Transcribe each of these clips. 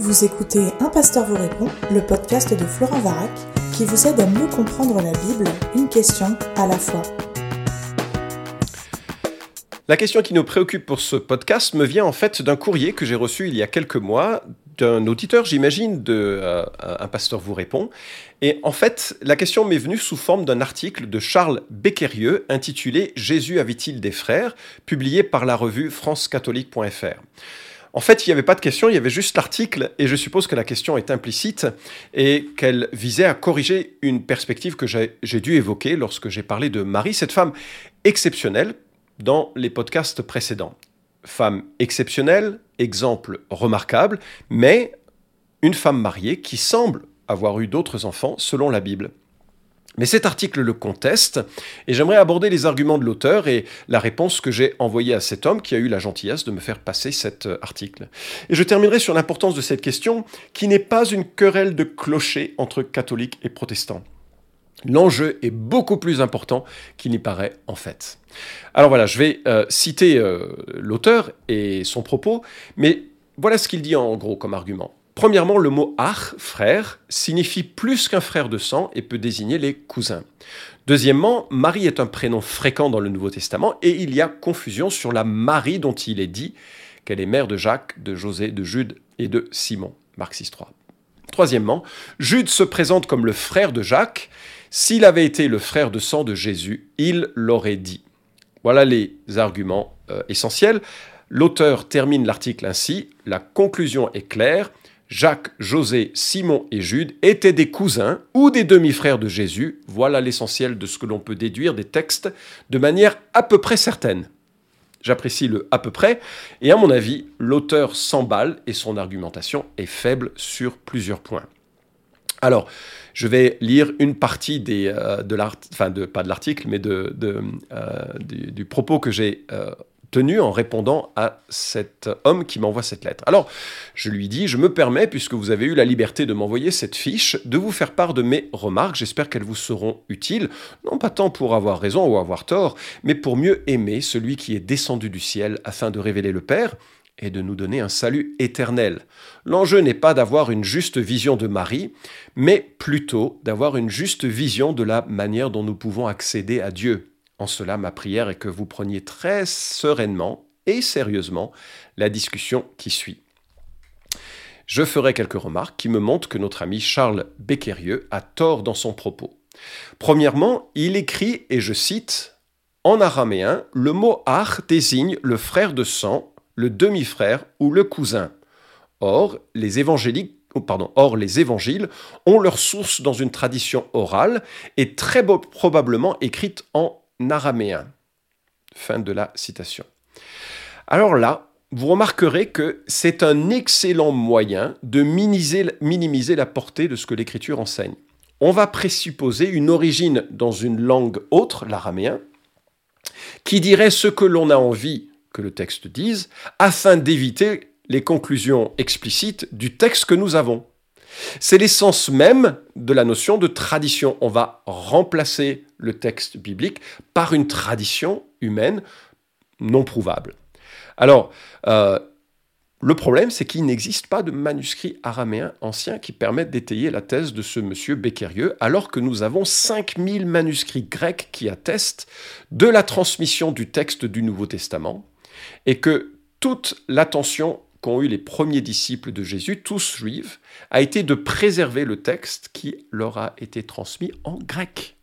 Vous écoutez Un pasteur vous répond, le podcast de Florent Varac, qui vous aide à mieux comprendre la Bible, une question à la fois. La question qui nous préoccupe pour ce podcast me vient en fait d'un courrier que j'ai reçu il y a quelques mois d'un auditeur, j'imagine, de euh, Un pasteur vous répond. Et en fait, la question m'est venue sous forme d'un article de Charles Becquerieux intitulé Jésus avait-il des frères? publié par la revue francecatholique.fr. En fait, il n'y avait pas de question, il y avait juste l'article, et je suppose que la question est implicite et qu'elle visait à corriger une perspective que j'ai dû évoquer lorsque j'ai parlé de Marie, cette femme exceptionnelle dans les podcasts précédents. Femme exceptionnelle, exemple remarquable, mais une femme mariée qui semble avoir eu d'autres enfants selon la Bible. Mais cet article le conteste, et j'aimerais aborder les arguments de l'auteur et la réponse que j'ai envoyée à cet homme qui a eu la gentillesse de me faire passer cet euh, article. Et je terminerai sur l'importance de cette question, qui n'est pas une querelle de clocher entre catholiques et protestants. L'enjeu est beaucoup plus important qu'il n'y paraît en fait. Alors voilà, je vais euh, citer euh, l'auteur et son propos, mais voilà ce qu'il dit en gros comme argument. Premièrement, le mot ach, frère, signifie plus qu'un frère de sang et peut désigner les cousins. Deuxièmement, Marie est un prénom fréquent dans le Nouveau Testament et il y a confusion sur la Marie dont il est dit qu'elle est mère de Jacques, de José, de Jude et de Simon. Marc 6.3. Troisièmement, Jude se présente comme le frère de Jacques. S'il avait été le frère de sang de Jésus, il l'aurait dit. Voilà les arguments euh, essentiels. L'auteur termine l'article ainsi. La conclusion est claire. Jacques, José, Simon et Jude étaient des cousins ou des demi-frères de Jésus. Voilà l'essentiel de ce que l'on peut déduire des textes de manière à peu près certaine. J'apprécie le à peu près, et à mon avis, l'auteur s'emballe et son argumentation est faible sur plusieurs points. Alors, je vais lire une partie euh, de l'article, pas de l'article, mais euh, du, propos que j'ai euh, tenu en répondant à cet homme qui m'envoie cette lettre. Alors, je lui dis, je me permets, puisque vous avez eu la liberté de m'envoyer cette fiche, de vous faire part de mes remarques. J'espère qu'elles vous seront utiles, non pas tant pour avoir raison ou avoir tort, mais pour mieux aimer celui qui est descendu du ciel afin de révéler le Père et de nous donner un salut éternel. L'enjeu n'est pas d'avoir une juste vision de Marie, mais plutôt d'avoir une juste vision de la manière dont nous pouvons accéder à Dieu. En cela, ma prière est que vous preniez très sereinement et sérieusement la discussion qui suit. Je ferai quelques remarques qui me montrent que notre ami Charles Becquerieux a tort dans son propos. Premièrement, il écrit, et je cite, En araméen, le mot ach désigne le frère de sang, le demi-frère ou le cousin. Or, les évangéliques oh, Pardon, or, les évangiles ont leur source dans une tradition orale et très probablement écrite en araméen. Fin de la citation. Alors là, vous remarquerez que c'est un excellent moyen de minimiser, la portée de ce que l'Écriture enseigne. On va présupposer une origine dans une langue autre, l'araméen, qui dirait ce que l'on a envie que le texte dise, afin d'éviter les conclusions explicites du texte que nous avons. C'est l'essence même de la notion de tradition. On va remplacer le texte biblique par une tradition humaine non prouvable. Alors, euh, le problème, c'est qu'il n'existe pas de manuscrit araméen ancien qui permette d'étayer la thèse de ce monsieur Becquerieux, alors que nous avons 5000 manuscrits grecs qui attestent de la transmission du texte du Nouveau Testament, et que toute l'attention qu'ont eu les premiers disciples de Jésus, tous juifs, a été de préserver le texte qui leur a été transmis en grec.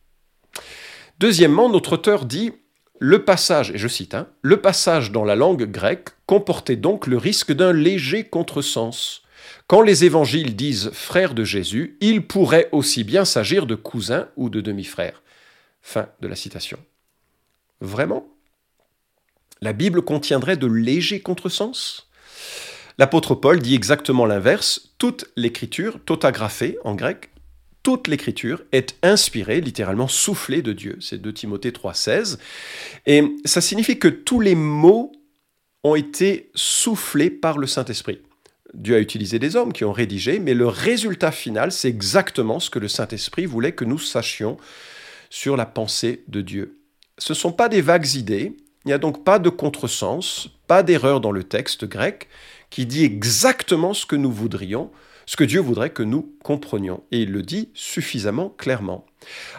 Deuxièmement, notre auteur dit le passage, et je cite, hein, le passage dans la langue grecque comportait donc le risque d'un léger contresens. Quand les évangiles disent frère de Jésus, il pourrait aussi bien s'agir de cousin ou de demi-frère. Fin de la citation. Vraiment? La Bible contiendrait de légers contresens? L'apôtre Paul dit exactement l'inverse. Toute l'écriture, totagraphée en grec, toute l'écriture est inspirée, littéralement soufflée de Dieu. C'est 2 Timothée 3,16. Et ça signifie que tous les mots ont été soufflés par le Saint-Esprit. Dieu a utilisé des hommes qui ont rédigé, mais le résultat final, c'est exactement ce que le Saint-Esprit voulait que nous sachions sur la pensée de Dieu. Ce ne sont pas des vagues idées, il n'y a donc pas de contresens, pas d'erreur dans le texte grec, qui dit exactement ce que nous voudrions, ce que Dieu voudrait que nous comprenions. Et il le dit suffisamment clairement.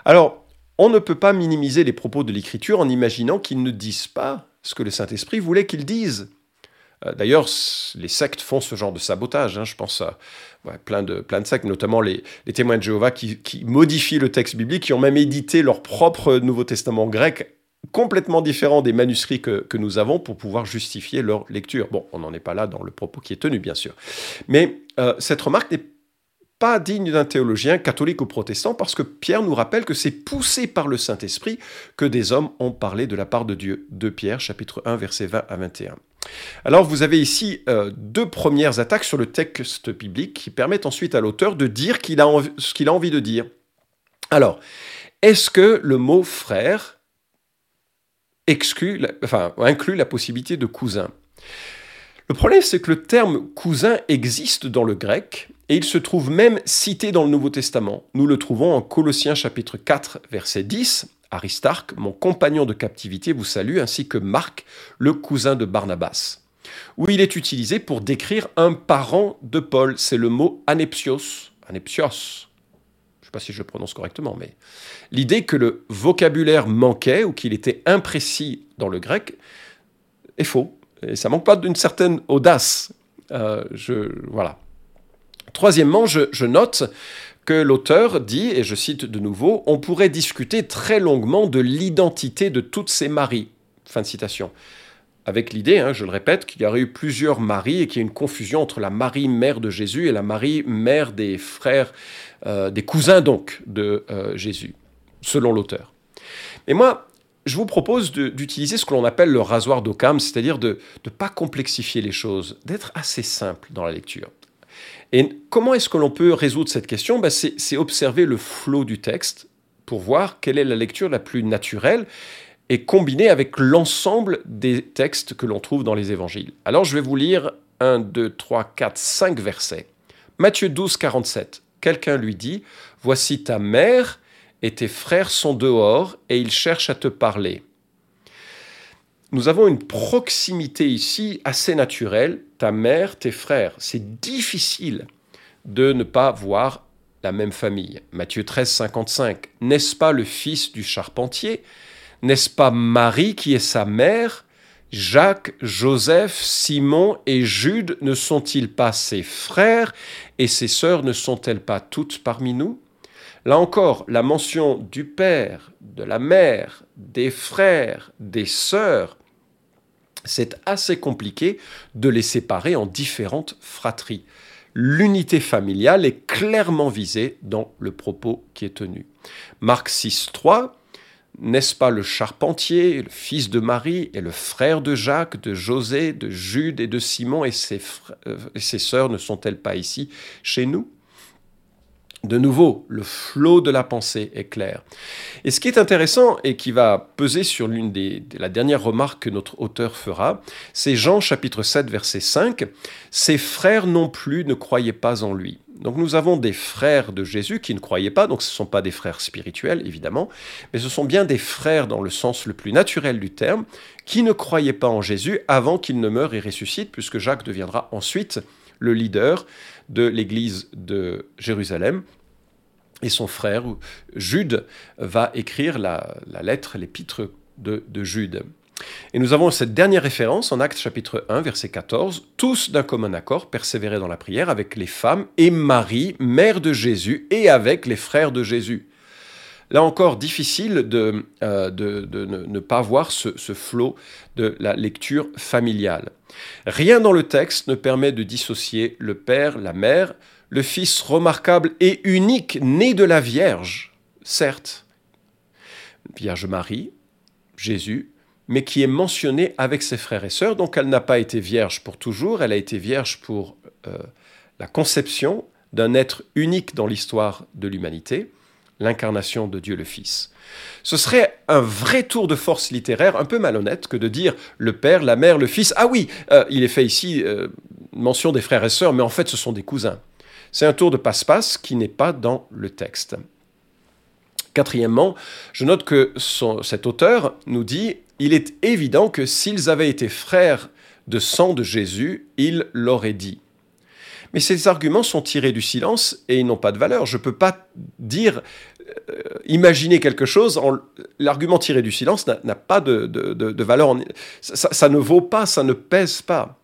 Alors, on ne peut pas minimiser les propos de l'Écriture en imaginant qu'ils ne disent pas ce que le Saint-Esprit voulait qu'ils disent. Euh, d'ailleurs, les sectes font ce genre de sabotage. Hein. je pense à plein, de, plein de sectes, notamment les, témoins de Jéhovah qui, modifient le texte biblique, qui ont même édité leur propre Nouveau Testament grec complètement différent des manuscrits que, nous avons pour pouvoir justifier leur lecture. Bon, on n'en est pas là dans le propos qui est tenu, bien sûr. Mais euh, cette remarque n'est pas digne d'un théologien catholique ou protestant parce que Pierre nous rappelle que c'est poussé par le Saint-Esprit que des hommes ont parlé de la part de Dieu. De Pierre, chapitre 1, versets 20 à 21. Alors vous avez ici euh, deux premières attaques sur le texte biblique qui permettent ensuite à l'auteur de dire ce qu'il a envie de dire. Alors, est-ce que le mot frère exclut, enfin, inclut la possibilité de cousin Le problème, c'est que le terme cousin existe dans le grec et il se trouve même cité dans le Nouveau Testament. Nous le trouvons en Colossiens chapitre 4, verset 10. Aristarque, mon compagnon de captivité, vous salue, ainsi que Marc, le cousin de Barnabas, où il est utilisé pour décrire un parent de Paul. C'est le mot anepsios. Anepsios. Si je le prononce correctement, mais l'idée que le vocabulaire manquait ou qu'il était imprécis dans le grec est faux. Et ça manque pas d'une certaine audace. Euh, je, voilà. Troisièmement, je note que l'auteur dit, et je cite de nouveau, on pourrait discuter très longuement de l'identité de toutes ces maries. Fin de citation. Avec l'idée, hein, je le répète, qu'il y aurait eu plusieurs Maries et qu'il y a une confusion entre la Marie mère de Jésus et la Marie mère des frères, euh, des cousins donc de euh, Jésus, selon l'auteur. Mais moi, je vous propose d'utiliser ce que l'on appelle le rasoir d'Occam, c'est-à-dire de ne pas complexifier les choses, d'être assez simple dans la lecture. Et comment est-ce que l'on peut résoudre cette question? Ben, C'est observer le flot du texte pour voir quelle est la lecture la plus naturelle et combiner avec l'ensemble des textes que l'on trouve dans les évangiles. Alors je vais vous lire 1, 2, 3, 4, 5 versets. Matthieu 12, 47. Quelqu'un lui dit, Voici ta mère et tes frères sont dehors et ils cherchent à te parler nous avons une proximité ici assez naturelle, ta mère, tes frères. C'est difficile de ne pas voir la même famille. Matthieu 13, 55. N'est-ce pas le fils du charpentier N'est-ce pas Marie qui est sa mère? Jacques, Joseph, Simon et Jude ne sont-ils pas ses frères et ses sœurs ne sont-elles pas toutes parmi nous? Là encore, la mention du père, de la mère, des frères, des sœurs, c'est assez compliqué de les séparer en différentes fratries. L'unité familiale est clairement visée dans le propos qui est tenu. Marc 6, 3, n'est-ce pas le charpentier, le fils de Marie et le frère de Jacques, de José, de Jude et de Simon et ses, euh, et sœurs ne sont-elles pas ici chez nous? De nouveau, le flot de la pensée est clair. Et ce qui est intéressant et qui va peser sur l'une des, la dernière remarque que notre auteur fera, c'est Jean chapitre 7 verset 5. Ses frères non plus ne croyaient pas en lui. Donc nous avons des frères de Jésus qui ne croyaient pas, donc ce ne sont pas des frères spirituels évidemment, mais ce sont bien des frères dans le sens le plus naturel du terme, qui ne croyaient pas en Jésus avant qu'il ne meure et ressuscite, puisque Jacques deviendra ensuite le leader de l'église de Jérusalem. Et son frère, Jude, va écrire la, lettre, l'épître de, de Jude. Et nous avons cette dernière référence en Actes chapitre 1, verset 14. Tous d'un commun accord persévéraient dans la prière avec les femmes et Marie, mère de Jésus, et avec les frères de Jésus. Là encore, difficile de, euh, ne, pas voir ce, ce flot de la lecture familiale. Rien dans le texte ne permet de dissocier le père, la mère, le Fils remarquable et unique, né de la Vierge, certes, Vierge Marie, Jésus, mais qui est mentionné avec ses frères et sœurs. Donc elle n'a pas été vierge pour toujours, elle a été vierge pour euh, la conception d'un être unique dans l'histoire de l'humanité, l'incarnation de Dieu le Fils. Ce serait un vrai tour de force littéraire, un peu malhonnête, que de dire le Père, la Mère, le Fils. Ah oui, euh, il est fait ici euh, mention des frères et sœurs, mais en fait ce sont des cousins. C'est un tour de passe-passe qui n'est pas dans le texte. Quatrièmement, je note que cet auteur nous dit il est évident que s'ils avaient été frères de sang de Jésus, il l'aurait dit. Mais ces arguments sont tirés du silence et ils n'ont pas de valeur. Je ne peux pas dire, euh, imaginer quelque chose, l'argument tiré du silence n'a pas de, valeur. ça ne vaut pas, ça ne pèse pas.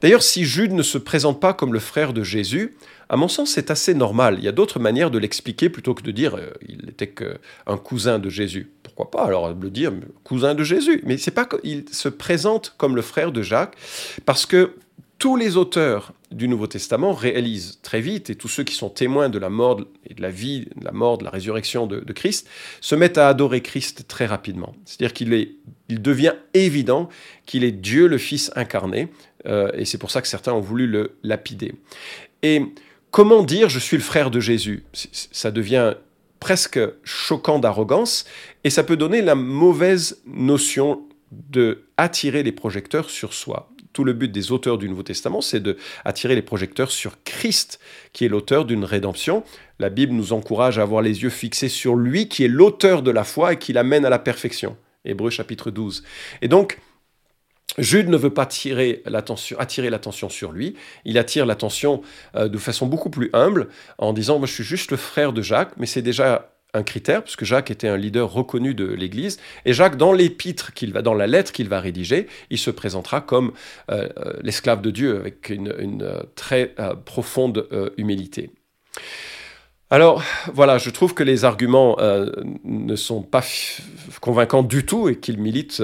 D'ailleurs, si Jude ne se présente pas comme le frère de Jésus, à mon sens, c'est assez normal. Il y a d'autres manières de l'expliquer plutôt que de dire euh, il n'était qu'un cousin de Jésus. Pourquoi pas alors le dire cousin de Jésus Mais c'est pas qu'il se présente comme le frère de Jacques parce que tous les auteurs du Nouveau Testament réalisent très vite, et tous ceux qui sont témoins de la mort et de la vie, de la mort, de la résurrection de, Christ, se mettent à adorer Christ très rapidement. C'est-à-dire qu'il est, il devient évident qu'il est Dieu le Fils incarné, euh, et c'est pour ça que certains ont voulu le lapider. Et comment dire je suis le frère de Jésus Ça devient presque choquant d'arrogance, et ça peut donner la mauvaise notion de attirer les projecteurs sur soi. Tout le but des auteurs du Nouveau Testament, c'est de attirer les projecteurs sur Christ, qui est l'auteur d'une rédemption. La Bible nous encourage à avoir les yeux fixés sur lui, qui est l'auteur de la foi et qui l'amène à la perfection. Hébreu chapitre 12. Et donc, Jude ne veut pas attirer l'attention sur lui, il attire l'attention euh, de façon beaucoup plus humble en disant moi je suis juste le frère de Jacques, mais c'est déjà un critère puisque Jacques était un leader reconnu de l'Église et Jacques dans l'épître qu'il va dans la lettre qu'il va rédiger, il se présentera comme euh, euh, l'esclave de Dieu avec une, très profonde humilité. Alors voilà, je trouve que les arguments ne sont pas convaincants du tout et qu'ils militent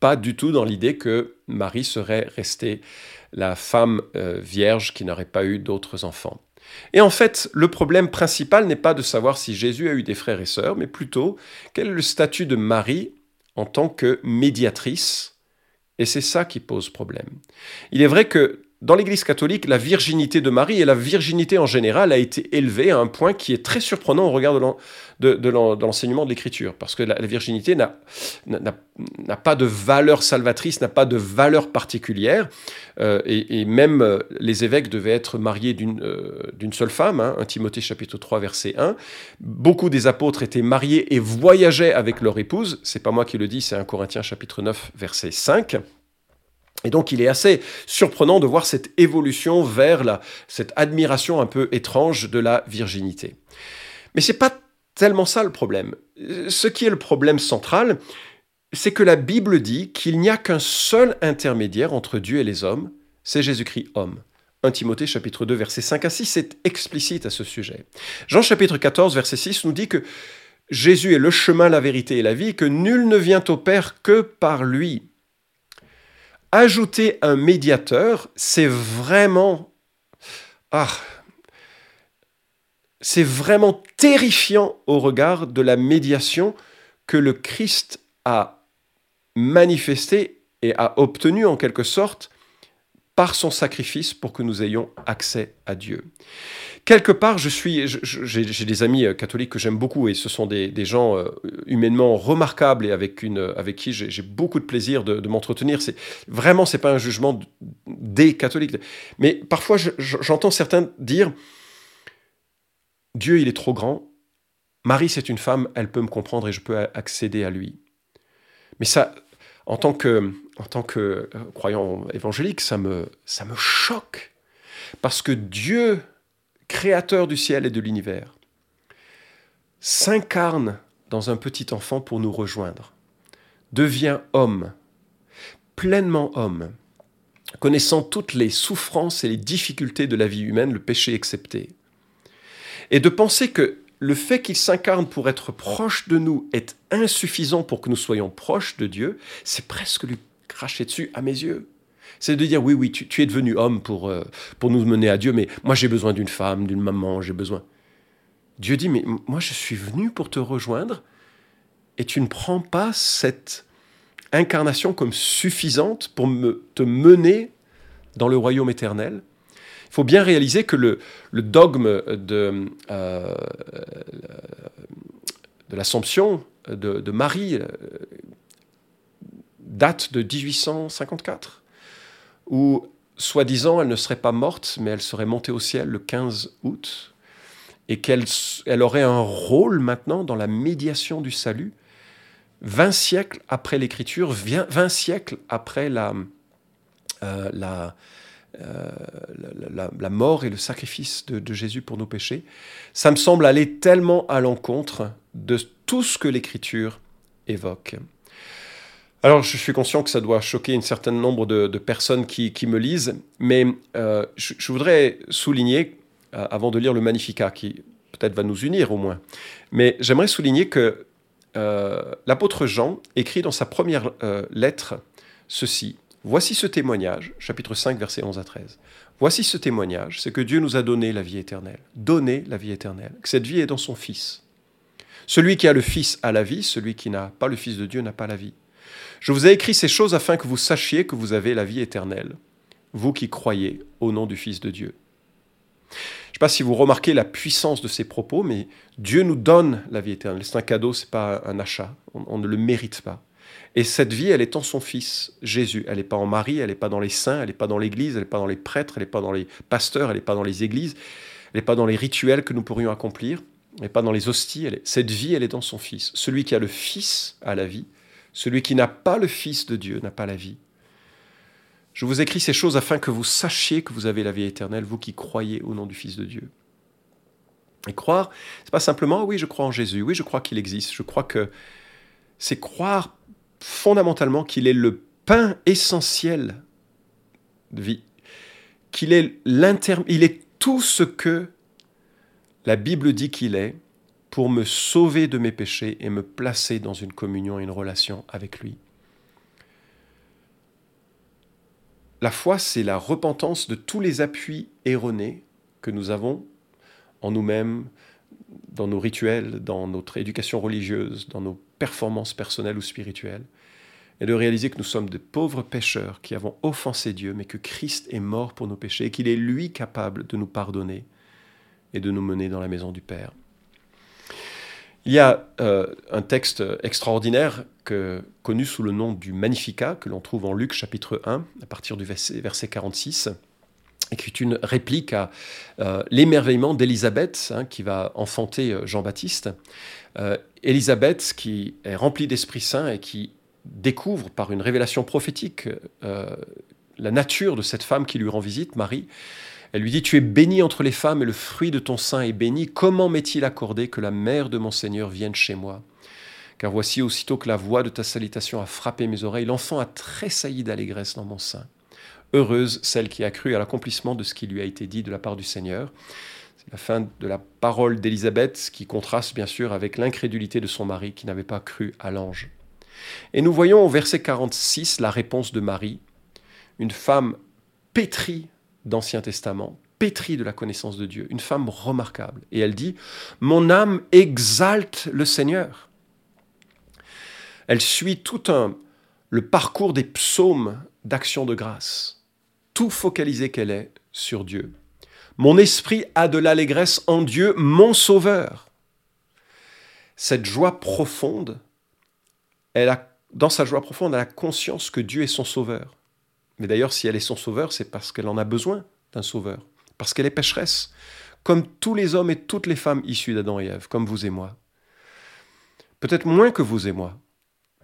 pas du tout dans l'idée que Marie serait restée la femme euh, vierge qui n'aurait pas eu d'autres enfants. Et en fait, le problème principal n'est pas de savoir si Jésus a eu des frères et sœurs, mais plutôt quel est le statut de Marie en tant que médiatrice. Et c'est ça qui pose problème. Il est vrai que dans l'Église catholique, la virginité de Marie et la virginité en général a été élevée à un point qui est très surprenant au regard de l'enseignement de l'Écriture, parce que la, virginité n'a pas de valeur salvatrice, n'a pas de valeur particulière, euh, et, même euh, les évêques devaient être mariés d'une euh, seule femme, hein, 1 Timothée chapitre 3 verset 1. Beaucoup des apôtres étaient mariés et voyageaient avec leur épouse, c'est pas moi qui le dis, c'est 1 Corinthiens chapitre 9 verset 5. Et donc il est assez surprenant de voir cette évolution vers cette admiration un peu étrange de la virginité. Mais c'est pas tellement ça le problème. Ce qui est le problème central, c'est que la Bible dit qu'il n'y a qu'un seul intermédiaire entre Dieu et les hommes, c'est Jésus-Christ homme. 1 Timothée chapitre 2 verset 5 à 6 est explicite à ce sujet. Jean chapitre 14 verset 6 nous dit que Jésus est le chemin, la vérité et la vie, que nul ne vient au Père que par lui ajouter un médiateur, c'est vraiment... Ah, c'est vraiment terrifiant au regard de la médiation que le Christ a manifestée et a obtenue en quelque sorte par son sacrifice pour que nous ayons accès à Dieu quelque part, je suis, j'ai des amis euh, catholiques que j'aime beaucoup et ce sont des, gens euh, humainement remarquables et avec, avec qui j'ai beaucoup de plaisir de, m'entretenir. C'est vraiment, c'est pas un jugement des catholiques, mais parfois j'entends certains dire Dieu, il est trop grand. Marie, c'est une femme, elle peut me comprendre et je peux accéder à lui. Mais ça, en tant que, euh, croyant évangélique, ça me choque parce que Dieu créateur du ciel et de l'univers, s'incarne dans un petit enfant pour nous rejoindre, devient homme, pleinement homme, connaissant toutes les souffrances et les difficultés de la vie humaine, le péché excepté. Et de penser que le fait qu'il s'incarne pour être proche de nous est insuffisant pour que nous soyons proches de Dieu, c'est presque lui cracher dessus à mes yeux. C'est de dire, oui, oui, tu, es devenu homme pour, euh, pour nous mener à Dieu, mais moi j'ai besoin d'une femme, d'une maman, j'ai besoin. Dieu dit, mais moi je suis venu pour te rejoindre, et tu ne prends pas cette incarnation comme suffisante pour me, te mener dans le royaume éternel. Il faut bien réaliser que le, dogme de, euh, de l'Assomption de, de, Marie euh, date de 1854 où, soi-disant, elle ne serait pas morte, mais elle serait montée au ciel le 15 août, et qu'elle elle aurait un rôle maintenant dans la médiation du salut, 20 siècles après l'écriture, 20 siècles après la, euh, la, la, mort et le sacrifice de, Jésus pour nos péchés, ça me semble aller tellement à l'encontre de tout ce que l'Écriture évoque. Alors, je suis conscient que ça doit choquer un certain nombre de, personnes qui, me lisent, mais je, voudrais souligner, avant de lire le Magnificat, qui peut-être va nous unir au moins, mais j'aimerais souligner que euh, l'apôtre Jean écrit dans sa première euh, lettre ceci. Voici ce témoignage, chapitre 5, versets 11 à 13. Voici ce témoignage, c'est que Dieu nous a donné la vie éternelle. Donné la vie éternelle. Que cette vie est dans son Fils. Celui qui a le Fils a la vie, celui qui n'a pas le Fils de Dieu n'a pas la vie. Je vous ai écrit ces choses afin que vous sachiez que vous avez la vie éternelle, vous qui croyez au nom du Fils de Dieu. Je ne sais pas si vous remarquez la puissance de ces propos, mais Dieu nous donne la vie éternelle. C'est un cadeau, c'est pas un achat. On, ne le mérite pas. Et cette vie, elle est en son Fils, Jésus. Elle n'est pas en Marie, elle n'est pas dans les saints, elle n'est pas dans l'Église, elle n'est pas dans les prêtres, elle n'est pas dans les pasteurs, elle n'est pas dans les églises, elle n'est pas dans les rituels que nous pourrions accomplir, elle n'est pas dans les hosties. Cette vie, elle est dans son Fils. Celui qui a le Fils a la vie. Celui qui n'a pas le Fils de Dieu n'a pas la vie. Je vous écris ces choses afin que vous sachiez que vous avez la vie éternelle, vous qui croyez au nom du Fils de Dieu. Et croire, c'est pas simplement oui, je crois en Jésus, oui, je crois qu'il existe. Je crois que c'est croire fondamentalement qu'il est le pain essentiel de vie, qu'il est l'inter, il est tout ce que la Bible dit qu'il est pour me sauver de mes péchés et me placer dans une communion et une relation avec lui. La foi, c'est la repentance de tous les appuis erronés que nous avons en nous-mêmes, dans nos rituels, dans notre éducation religieuse, dans nos performances personnelles ou spirituelles, et de réaliser que nous sommes des pauvres pécheurs qui avons offensé Dieu, mais que Christ est mort pour nos péchés et qu'il est lui capable de nous pardonner et de nous mener dans la maison du Père. Il y a euh, un texte extraordinaire connu sous le nom du Magnificat, que l'on trouve en Luc chapitre 1, à partir du verset, verset 46, et qui est une réplique à euh, l'émerveillement d'Élisabeth, hein, qui va enfanter euh, Jean-Baptiste. Élisabeth, qui est remplie d'Esprit Saint et qui découvre par une révélation prophétique la nature de cette femme qui lui rend visite, Marie, elle lui dit, Tu es bénie entre les femmes et le fruit de ton sein est béni. Comment m'est-il accordé que la mère de mon Seigneur vienne chez moi? Car voici, aussitôt que la voix de ta salutation a frappé mes oreilles, l'enfant a tressailli d'allégresse dans mon sein. Heureuse celle qui a cru à l'accomplissement de ce qui lui a été dit de la part du Seigneur. C'est la fin de la parole d'Élisabeth qui contraste bien sûr avec l'incrédulité de son mari qui n'avait pas cru à l'ange. Et nous voyons au verset 46 la réponse de Marie, une femme pétrie d'Ancien Testament, pétrie de la connaissance de Dieu, une femme remarquable. Et elle dit, Mon âme exalte le Seigneur. Elle suit tout un, le parcours des psaumes d'action de grâce, tout focalisé qu'elle est sur Dieu. Mon esprit a de l'allégresse en Dieu, mon Sauveur. Cette joie profonde, elle a, dans sa joie profonde, elle a conscience que Dieu est son Sauveur. Mais d'ailleurs, si elle est son sauveur, c'est parce qu'elle en a besoin d'un sauveur, parce qu'elle est pécheresse, comme tous les hommes et toutes les femmes issus d'Adam et Ève, comme vous et moi. Peut-être moins que vous et moi,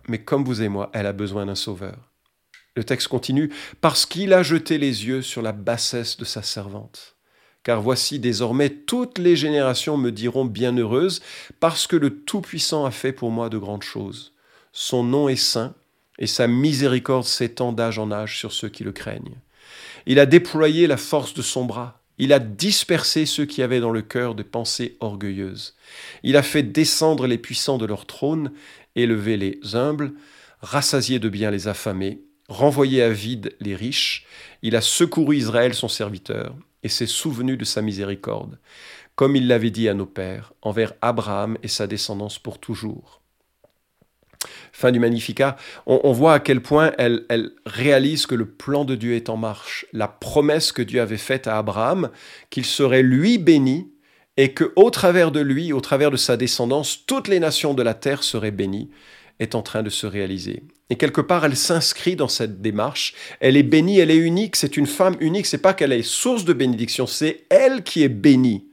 mais comme vous et moi, elle a besoin d'un sauveur. Le texte continue, parce qu'il a jeté les yeux sur la bassesse de sa servante. Car voici désormais toutes les générations me diront bienheureuse, parce que le Tout-Puissant a fait pour moi de grandes choses. Son nom est saint, et sa miséricorde s'étend d'âge en âge sur ceux qui le craignent. Il a déployé la force de son bras, il a dispersé ceux qui avaient dans le cœur des pensées orgueilleuses. Il a fait descendre les puissants de leur trône, élevé les humbles, rassasié de bien les affamés, renvoyé à vide les riches. Il a secouru Israël son serviteur, et s'est souvenu de sa miséricorde, comme il l'avait dit à nos pères, envers Abraham et sa descendance pour toujours fin du Magnificat, on, voit à quel point elle, réalise que le plan de Dieu est en marche. La promesse que Dieu avait faite à Abraham, qu'il serait lui béni, et que au travers de lui, au travers de sa descendance, toutes les nations de la terre seraient bénies, est en train de se réaliser. Et quelque part, elle s'inscrit dans cette démarche. Elle est bénie, elle est unique, c'est une femme unique. C'est pas qu'elle est source de bénédiction, c'est elle qui est bénie.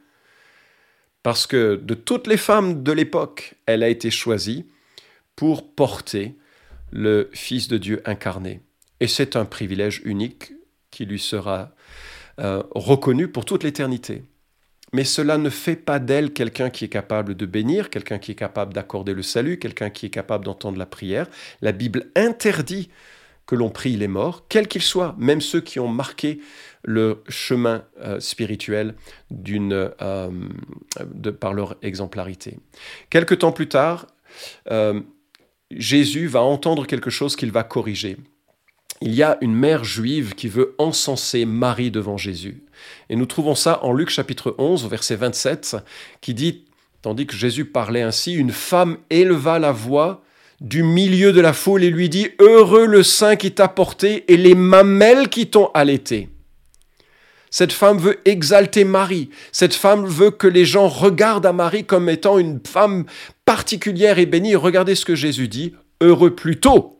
Parce que de toutes les femmes de l'époque, elle a été choisie pour porter le Fils de Dieu incarné. Et c'est un privilège unique qui lui sera euh, reconnu pour toute l'éternité. Mais cela ne fait pas d'elle quelqu'un qui est capable de bénir, quelqu'un qui est capable d'accorder le salut, quelqu'un qui est capable d'entendre la prière. La Bible interdit que l'on prie les morts, quels qu'ils soient, même ceux qui ont marqué le chemin euh, spirituel euh, par leur exemplarité. Quelque temps plus tard, Jésus va entendre quelque chose qu'il va corriger. Il y a une mère juive qui veut encenser Marie devant Jésus. Et nous trouvons ça en Luc chapitre 11, verset 27, qui dit, tandis que Jésus parlait ainsi, une femme éleva la voix du milieu de la foule et lui dit Heureux le sein qui t'a porté et les mamelles qui t'ont allaité. Cette femme veut exalter Marie. Cette femme veut que les gens regardent à Marie comme étant une femme particulière et bénie. Regardez ce que Jésus dit Heureux plutôt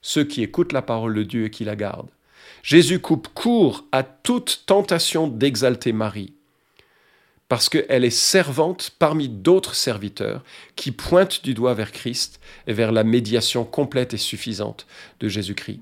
ceux qui écoutent la parole de Dieu et qui la gardent. Jésus coupe court à toute tentation d'exalter Marie parce qu'elle est servante parmi d'autres serviteurs qui pointent du doigt vers Christ et vers la médiation complète et suffisante de Jésus-Christ.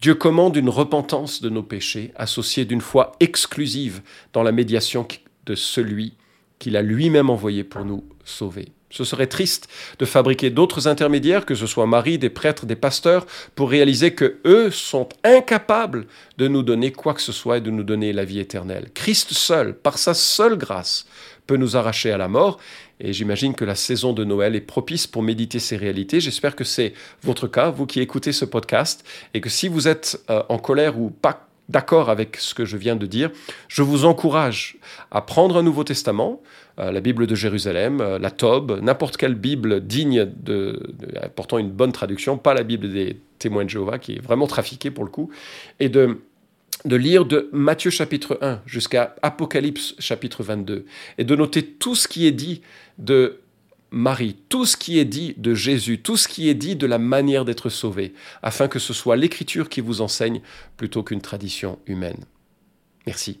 Dieu commande une repentance de nos péchés associée d'une foi exclusive dans la médiation de celui qu'il a lui-même envoyé pour nous sauver. Ce serait triste de fabriquer d'autres intermédiaires, que ce soit Marie, des prêtres, des pasteurs, pour réaliser que eux sont incapables de nous donner quoi que ce soit et de nous donner la vie éternelle. Christ seul, par sa seule grâce, peut nous arracher à la mort. Et j'imagine que la saison de Noël est propice pour méditer ces réalités. J'espère que c'est votre cas, vous qui écoutez ce podcast, et que si vous êtes euh, en colère ou pas d'accord avec ce que je viens de dire, je vous encourage à prendre un Nouveau Testament, euh, la Bible de Jérusalem, euh, la Tobe, n'importe quelle Bible digne de, portant une bonne traduction, pas la Bible des témoins de Jéhovah qui est vraiment trafiquée pour le coup, et de de lire de Matthieu chapitre 1 jusqu'à Apocalypse chapitre 22 et de noter tout ce qui est dit de Marie, tout ce qui est dit de Jésus, tout ce qui est dit de la manière d'être sauvé, afin que ce soit l'Écriture qui vous enseigne plutôt qu'une tradition humaine. Merci.